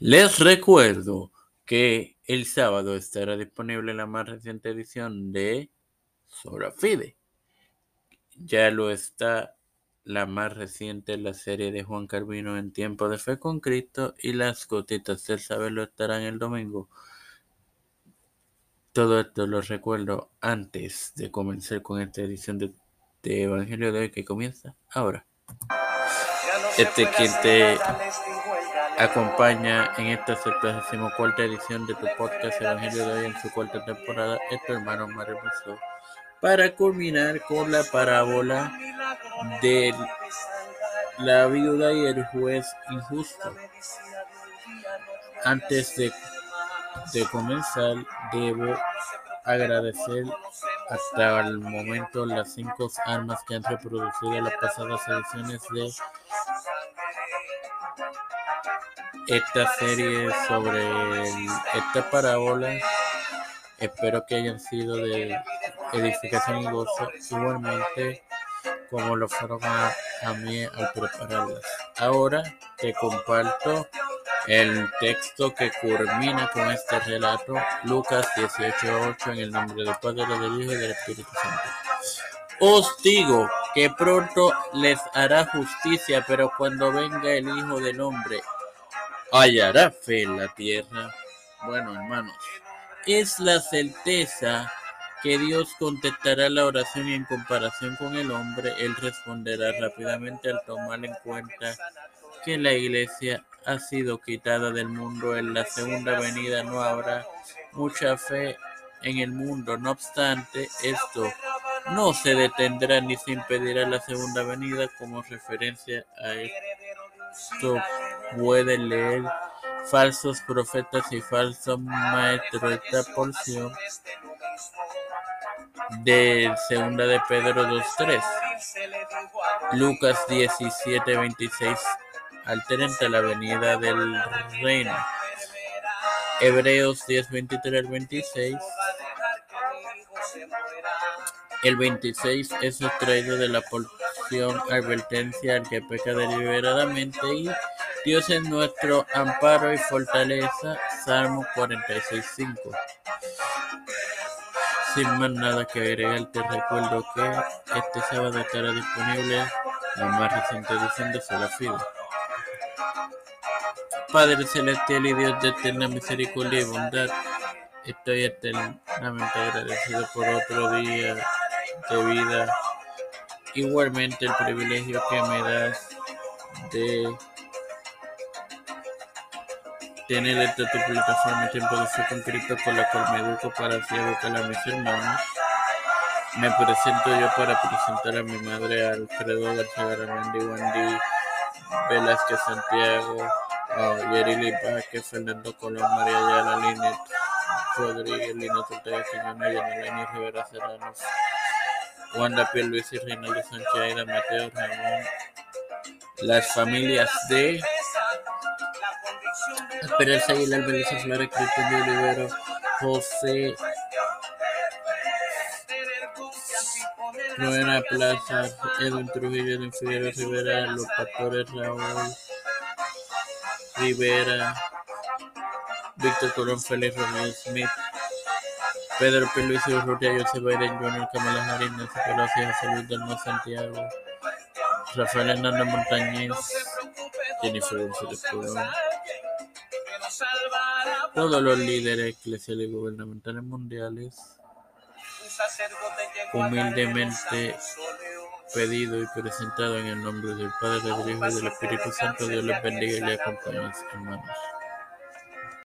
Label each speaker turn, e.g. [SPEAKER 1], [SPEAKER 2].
[SPEAKER 1] Les recuerdo que el sábado estará disponible la más reciente edición de Sora Fide. Ya lo está la más reciente, la serie de Juan Carvino en Tiempo de Fe con Cristo y las gotitas del saber lo estarán el domingo. Todo esto lo recuerdo antes de comenzar con esta edición de, de Evangelio de hoy que comienza ahora. Este te acompaña en esta 74 edición de tu podcast Evangelio de hoy en su cuarta temporada, es tu hermano Mario para culminar con la parábola de la viuda y el juez injusto. Antes de, de comenzar, debo agradecer hasta el momento las cinco armas que han reproducido las pasadas ediciones de esta serie sobre esta parábola. Espero que hayan sido de edificación y gozo, igualmente como lo fueron a, mí al prepararlas. Ahora te comparto el texto que culmina con este relato, Lucas 18:8, en el nombre del Padre, del Hijo y del Espíritu Santo. Os digo que pronto les hará justicia, pero cuando venga el Hijo del Hombre, hallará fe en la tierra. Bueno, hermanos, es la certeza que Dios contestará la oración y en comparación con el hombre, Él responderá rápidamente al tomar en cuenta que la iglesia ha sido quitada del mundo. En la segunda venida no habrá mucha fe en el mundo. No obstante, esto no se detendrá ni se impedirá la segunda venida como referencia a esto puede leer falsos profetas y falsos maestros. Esta porción de segunda de Pedro 2.3. Lucas 17.26 al la venida del reino. Hebreos 10.23 al 26. El 26 es extraído de la porción advertencia al que peca deliberadamente y Dios es nuestro amparo y fortaleza. Salmo 46.5. Sin más nada que agregar, te recuerdo que este sábado estará disponible la más reciente edición de Salafide. Padre celestial y Dios de eterna misericordia y bondad, estoy eternamente agradecido por otro día de vida. Igualmente el privilegio que me das de tener esta tu plataforma Tiempo de Fe con con la cual me educo para así educar a mis hermanos. Me presento yo para presentar a mi madre Alfredo García Garamendi, Wendy Velázquez Santiago, uh, Yerili Vázquez, Fernando Colón, María Ayala, Linet Rodríguez, Lino Ortega Quiñones, Yaneleni Rivera Serranos, Wanda y Reinaldo Sánchez Mateo Ramón, las familias de Esperanza Aguilar, Belisa Flores, Cristian de Olivero, José Noena Plaza, Edwin Trujillo, Edwin Figueroa Rivera, Los Pastores Raúl Rivera, Víctor Colón, Félix Romero Smith, Pedro P. Luis Urrutia, José Biden Jr., Kamala Harris, Nancy José Luis del Santiago, Rafael Hernández Montañez, Jennifer González Colón, todos los líderes eclesiales y gubernamentales mundiales humildemente pedido y presentado en el nombre del Padre, del Hijo y del Espíritu Santo. Dios les bendiga y les acompañe, hermanos.